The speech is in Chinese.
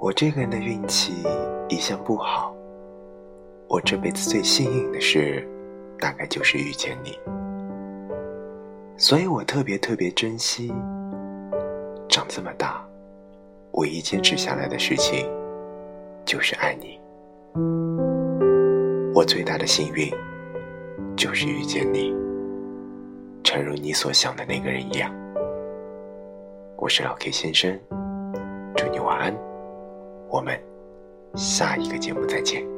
我这个人的运气一向不好，我这辈子最幸运的事，大概就是遇见你，所以我特别特别珍惜。长这么大，唯一坚持下来的事情，就是爱你。我最大的幸运，就是遇见你，诚如你所想的那个人一样。我是老 K 先生，祝你晚安。我们下一个节目再见。